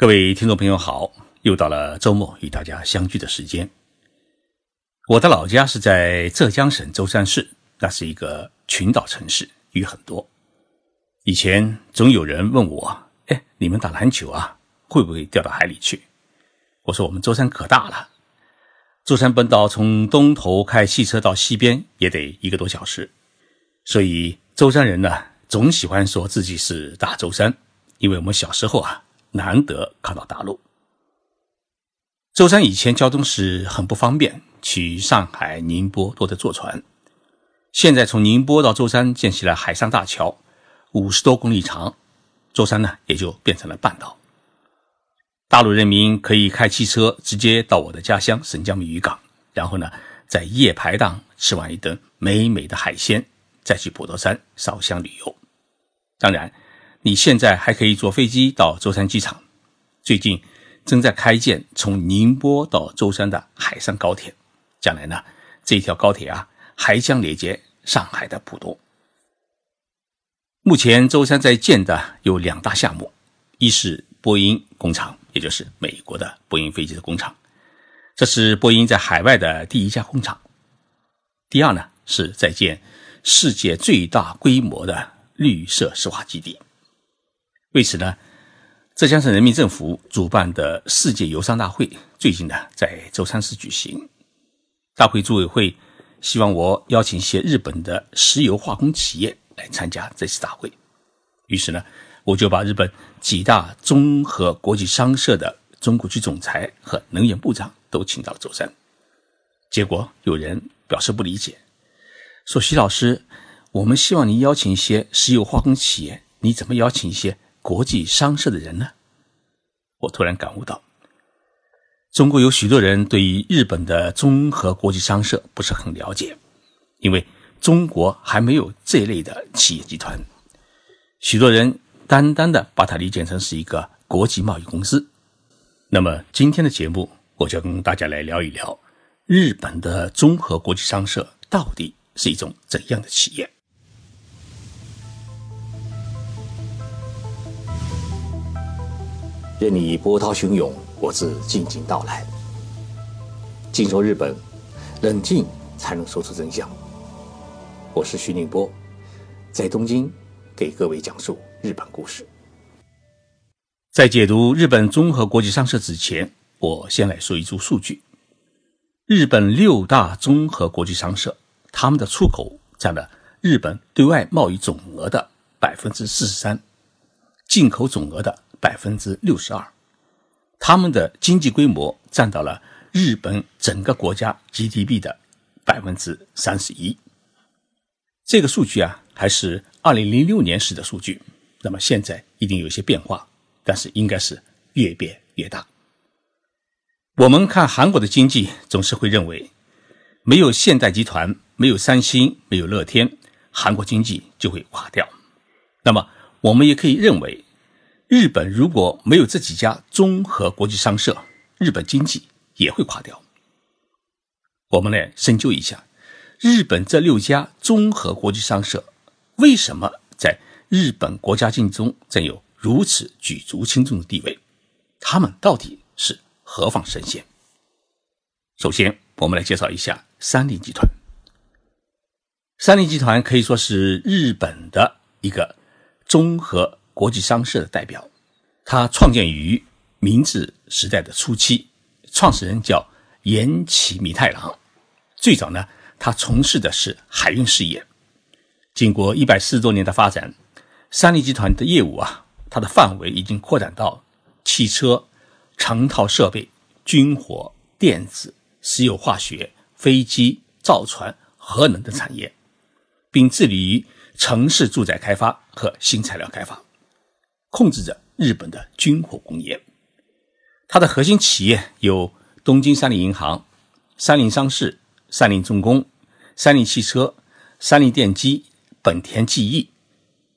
各位听众朋友好，又到了周末与大家相聚的时间。我的老家是在浙江省舟山市，那是一个群岛城市，鱼很多。以前总有人问我：“哎，你们打篮球啊，会不会掉到海里去？”我说：“我们舟山可大了，舟山本岛从东头开汽车到西边也得一个多小时，所以舟山人呢总喜欢说自己是大舟山，因为我们小时候啊。”难得看到大陆。舟山以前交通是很不方便，去上海、宁波都得坐船。现在从宁波到舟山建起了海上大桥，五十多公里长，舟山呢也就变成了半岛。大陆人民可以开汽车直接到我的家乡沈江渔港，然后呢在夜排档吃完一顿美美的海鲜，再去普陀山烧香旅游。当然。你现在还可以坐飞机到舟山机场，最近正在开建从宁波到舟山的海上高铁，将来呢，这条高铁啊还将连接上海的浦东。目前舟山在建的有两大项目，一是波音工厂，也就是美国的波音飞机的工厂，这是波音在海外的第一家工厂。第二呢，是在建世界最大规模的绿色石化基地。为此呢，浙江省人民政府主办的世界油商大会最近呢在舟山市举行。大会组委会希望我邀请一些日本的石油化工企业来参加这次大会。于是呢，我就把日本几大综合国际商社的中国区总裁和能源部长都请到了舟山。结果有人表示不理解，说：“徐老师，我们希望您邀请一些石油化工企业，你怎么邀请一些？”国际商社的人呢？我突然感悟到，中国有许多人对于日本的综合国际商社不是很了解，因为中国还没有这类的企业集团。许多人单单的把它理解成是一个国际贸易公司。那么今天的节目，我就跟大家来聊一聊日本的综合国际商社到底是一种怎样的企业。任你波涛汹涌，我自静静到来。静说日本，冷静才能说出真相。我是徐宁波，在东京给各位讲述日本故事。在解读日本综合国际商社之前，我先来说一组数据：日本六大综合国际商社，他们的出口占了日本对外贸易总额的百分之四十三，进口总额的。百分之六十二，他们的经济规模占到了日本整个国家 GDP 的百分之三十一。这个数据啊，还是二零零六年时的数据，那么现在一定有些变化，但是应该是越变越大。我们看韩国的经济，总是会认为没有现代集团、没有三星、没有乐天，韩国经济就会垮掉。那么我们也可以认为。日本如果没有这几家综合国际商社，日本经济也会垮掉。我们来深究一下，日本这六家综合国际商社为什么在日本国家经济中占有如此举足轻重的地位？他们到底是何方神仙？首先，我们来介绍一下三菱集团。三菱集团可以说是日本的一个综合。国际商社的代表，它创建于明治时代的初期，创始人叫岩崎弥太郎。最早呢，他从事的是海运事业。经过一百四十多年的发展，三菱集团的业务啊，它的范围已经扩展到汽车、成套设备、军火、电子、石油化学、飞机、造船、核能的产业，并致力于城市住宅开发和新材料开发。控制着日本的军火工业，它的核心企业有东京三菱银行、三菱商事、三菱重工、三菱汽车、三菱电机、本田技艺、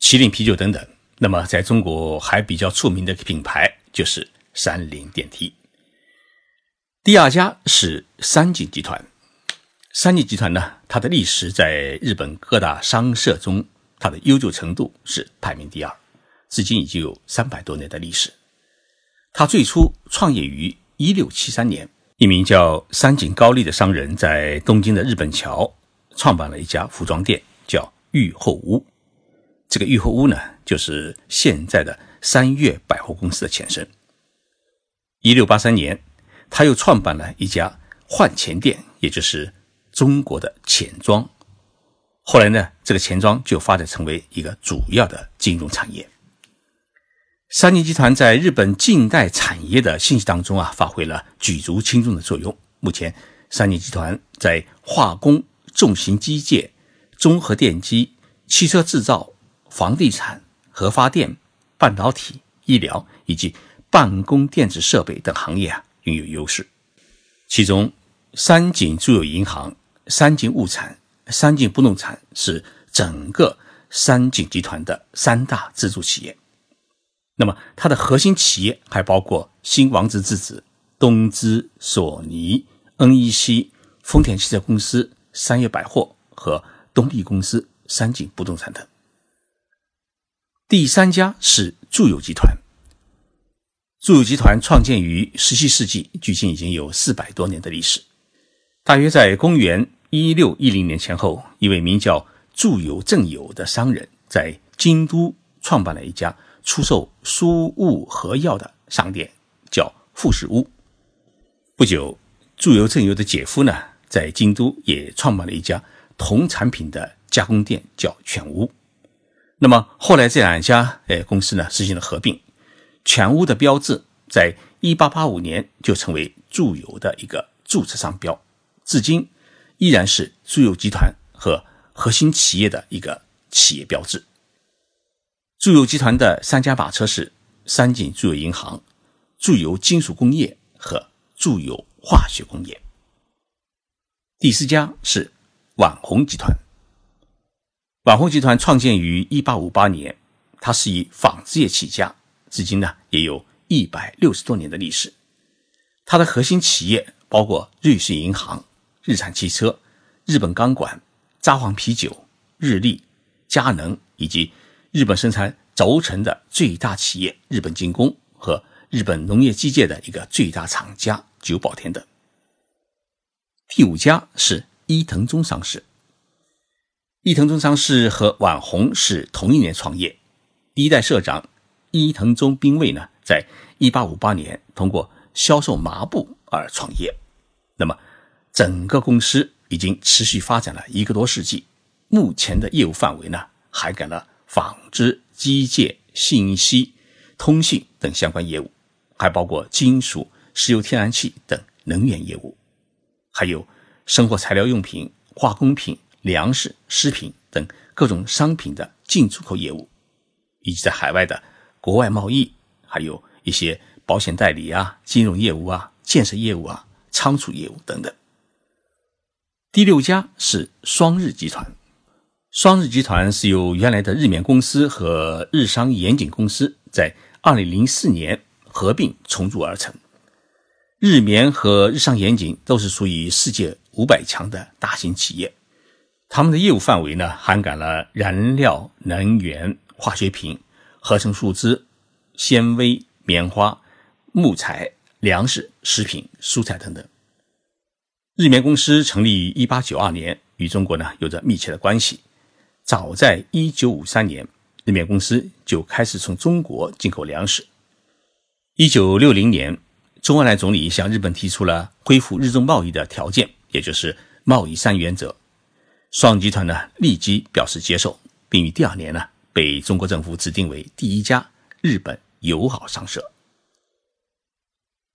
麒麟啤酒等等。那么，在中国还比较出名的品牌就是三菱电梯。第二家是三井集团，三井集团呢，它的历史在日本各大商社中，它的悠久程度是排名第二。至今已经有三百多年的历史，他最初创业于一六七三年，一名叫三井高利的商人在东京的日本桥创办了一家服装店，叫御后屋。这个御后屋呢，就是现在的三月百货公司的前身。一六八三年，他又创办了一家换钱店，也就是中国的钱庄。后来呢，这个钱庄就发展成为一个主要的金融产业。三井集团在日本近代产业的信息当中啊，发挥了举足轻重的作用。目前，三井集团在化工、重型机械、综合电机、汽车制造、房地产、核发电、半导体、医疗以及办公电子设备等行业啊，拥有优势。其中，三井住友银行、三井物产。三井不动产是整个三井集团的三大支柱企业。那么，它的核心企业还包括新王子之子、东芝、索尼、NEC、丰田汽车公司、三叶百货和东丽公司、三井不动产等。第三家是住友集团。住友集团创建于十七世纪，距今已经有四百多年的历史。大约在公元。一六一零年前后，一位名叫住友正友的商人，在京都创办了一家出售书物和药的商店，叫富士屋。不久，住友正友的姐夫呢，在京都也创办了一家同产品的加工店，叫全屋。那么后来这两家呃公司呢，实行了合并。全屋的标志在一八八五年就成为住友的一个注册商标，至今。依然是住友集团和核心企业的一个企业标志。住友集团的三家马车是三井住友银行、住友金属工业和住友化学工业。第四家是网红集团。网红集团创建于一八五八年，它是以纺织业起家，至今呢也有一百六十多年的历史。它的核心企业包括瑞士银行。日产汽车、日本钢管、札幌啤酒、日立、佳能，以及日本生产轴承的最大企业日本精工和日本农业机械的一个最大厂家久保田等。第五家是伊藤忠商事。伊藤忠商事和网红是同一年创业，第一代社长伊藤忠兵卫呢，在一八五八年通过销售麻布而创业。那么。整个公司已经持续发展了一个多世纪，目前的业务范围呢，涵盖了纺织、机械、信息、通信等相关业务，还包括金属、石油、天然气等能源业务，还有生活材料用品、化工品、粮食、食品等各种商品的进出口业务，以及在海外的国外贸易，还有一些保险代理啊、金融业务啊、建设业务啊、仓储业务等等。第六家是双日集团。双日集团是由原来的日棉公司和日商盐井公司在二零零四年合并重组而成。日棉和日商盐井都是属于世界五百强的大型企业，他们的业务范围呢，涵盖了燃料、能源、化学品、合成树脂、纤维、棉花、木材、粮食、食品、蔬菜等等。日棉公司成立于一八九二年，与中国呢有着密切的关系。早在一九五三年，日冕公司就开始从中国进口粮食。一九六零年，周恩来总理向日本提出了恢复日中贸易的条件，也就是贸易三原则。双集团呢立即表示接受，并于第二年呢被中国政府指定为第一家日本友好商社。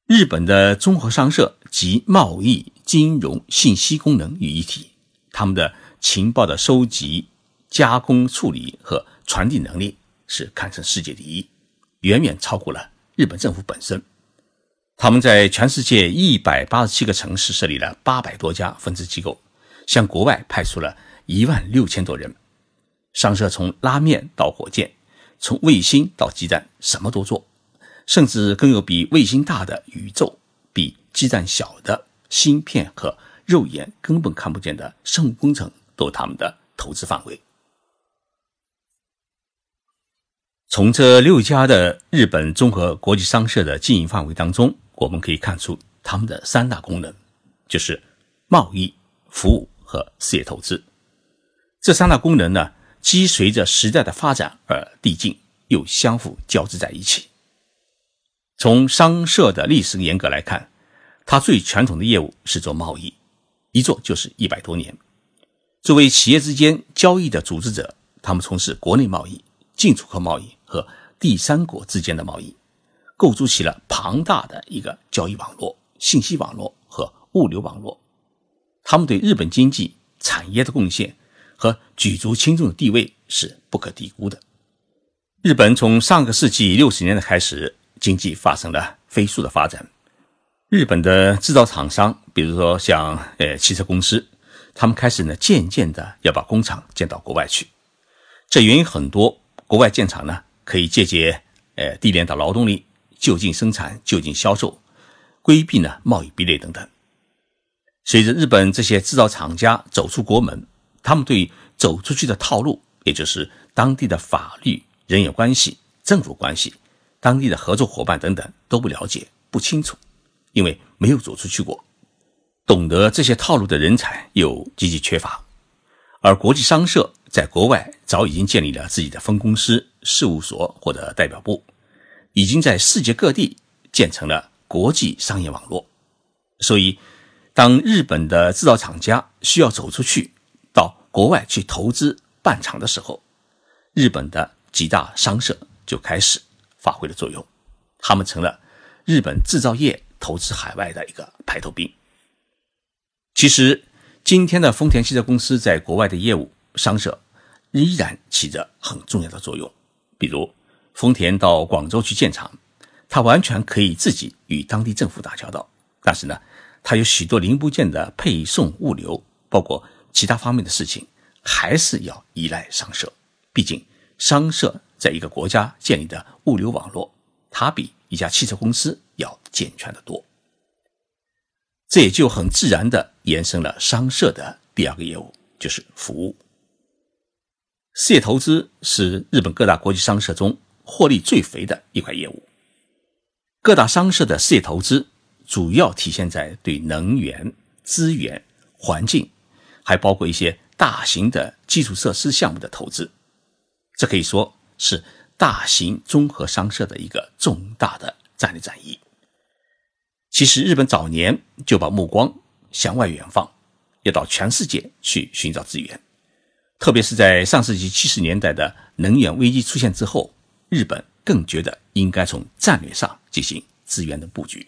日本的综合商社集贸易、金融、信息功能于一体，他们的情报的收集、加工、处理和传递能力是堪称世界第一，远远超过了日本政府本身。他们在全世界一百八十七个城市设立了八百多家分支机构，向国外派出了一万六千多人。商社从拉面到火箭，从卫星到基站，什么都做。甚至更有比卫星大的宇宙，比鸡蛋小的芯片和肉眼根本看不见的生物工程，都是他们的投资范围。从这六家的日本综合国际商社的经营范围当中，我们可以看出他们的三大功能，就是贸易、服务和事业投资。这三大功能呢，既随着时代的发展而递进，又相互交织在一起。从商社的历史严格来看，它最传统的业务是做贸易，一做就是一百多年。作为企业之间交易的组织者，他们从事国内贸易、进出口贸易和第三国之间的贸易，构筑起了庞大的一个交易网络、信息网络和物流网络。他们对日本经济产业的贡献和举足轻重的地位是不可低估的。日本从上个世纪六十年代开始，经济发生了飞速的发展。日本的制造厂商，比如说像呃汽车公司。他们开始呢，渐渐的要把工厂建到国外去。这原因很多，国外建厂呢，可以借鉴呃低廉的劳动力，就近生产，就近销售，规避呢贸易壁垒等等。随着日本这些制造厂家走出国门，他们对走出去的套路，也就是当地的法律、人员关系、政府关系、当地的合作伙伴等等都不了解、不清楚，因为没有走出去过。懂得这些套路的人才又极其缺乏，而国际商社在国外早已经建立了自己的分公司、事务所或者代表部，已经在世界各地建成了国际商业网络。所以，当日本的制造厂家需要走出去到国外去投资办厂的时候，日本的几大商社就开始发挥了作用，他们成了日本制造业投资海外的一个排头兵。其实，今天的丰田汽车公司在国外的业务商社依然起着很重要的作用。比如，丰田到广州去建厂，它完全可以自己与当地政府打交道。但是呢，它有许多零部件的配送、物流，包括其他方面的事情，还是要依赖商社。毕竟，商社在一个国家建立的物流网络，它比一家汽车公司要健全的多。这也就很自然的延伸了商社的第二个业务，就是服务。事业投资是日本各大国际商社中获利最肥的一块业务。各大商社的事业投资主要体现在对能源、资源、环境，还包括一些大型的基础设施项目的投资。这可以说是大型综合商社的一个重大的战略战役。其实，日本早年就把目光向外远放，要到全世界去寻找资源。特别是在上世纪七十年代的能源危机出现之后，日本更觉得应该从战略上进行资源的布局。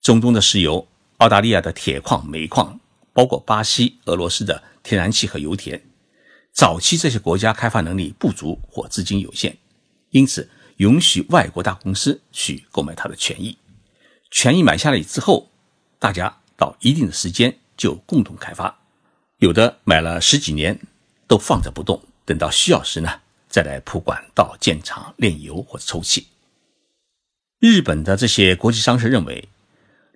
中东的石油、澳大利亚的铁矿、煤矿，包括巴西、俄罗斯的天然气和油田，早期这些国家开发能力不足或资金有限，因此允许外国大公司去购买它的权益。权益买下来之后，大家到一定的时间就共同开发，有的买了十几年都放着不动，等到需要时呢再来铺管道建厂炼油或者抽气。日本的这些国际商社认为，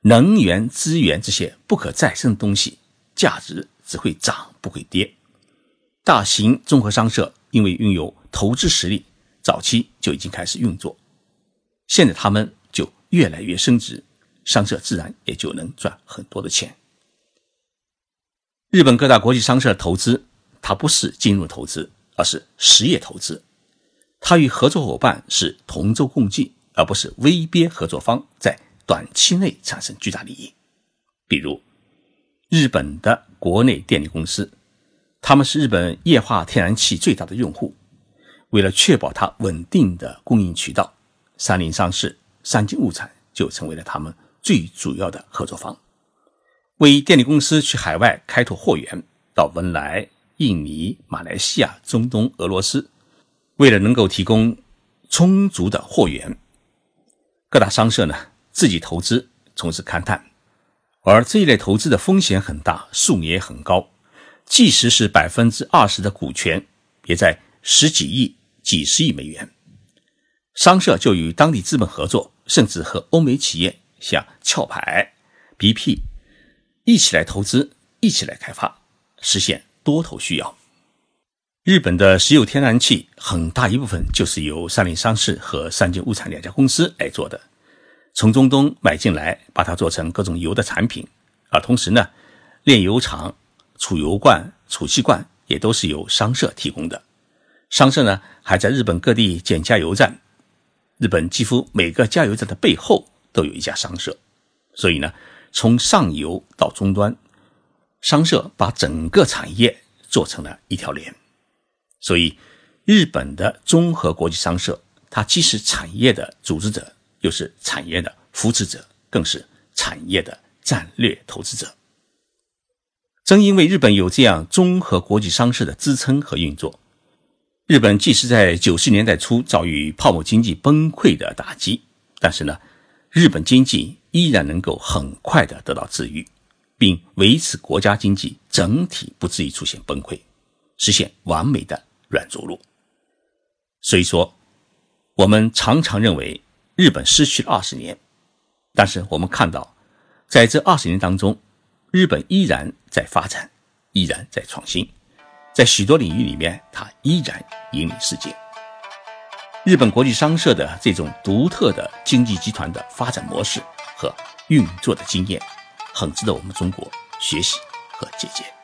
能源资源这些不可再生的东西价值只会涨不会跌。大型综合商社因为拥有投资实力，早期就已经开始运作，现在他们就。越来越升值，商社自然也就能赚很多的钱。日本各大国际商社的投资，它不是金融投资，而是实业投资。它与合作伙伴是同舟共济，而不是威逼合作方在短期内产生巨大利益。比如，日本的国内电力公司，他们是日本液化天然气最大的用户。为了确保它稳定的供应渠道，三菱商事。三井物产就成为了他们最主要的合作方，为电力公司去海外开拓货源，到文莱、印尼、马来西亚、中东、俄罗斯，为了能够提供充足的货源，各大商社呢自己投资从事勘探，而这一类投资的风险很大，数额也很高，即使是百分之二十的股权，也在十几亿、几十亿美元。商社就与当地资本合作，甚至和欧美企业像壳牌、BP 一起来投资，一起来开发，实现多头需要。日本的石油天然气很大一部分就是由三菱商事和三井物产两家公司来做的，从中东买进来，把它做成各种油的产品，而同时呢，炼油厂、储油罐、储气罐也都是由商社提供的。商社呢还在日本各地建加油站，日本几乎每个加油站的背后都有一家商社，所以呢，从上游到终端。商社把整个产业做成了一条链，所以日本的综合国际商社，它既是产业的组织者，又是产业的扶持者，更是产业的战略投资者。正因为日本有这样综合国际商社的支撑和运作，日本即使在九十年代初遭遇泡沫经济崩溃的打击，但是呢，日本经济依然能够很快的得到治愈。并维持国家经济整体不至于出现崩溃，实现完美的软着陆。所以说，我们常常认为日本失去了二十年，但是我们看到，在这二十年当中，日本依然在发展，依然在创新，在许多领域里面，它依然引领世界。日本国际商社的这种独特的经济集团的发展模式和运作的经验。很值得我们中国学习和借鉴。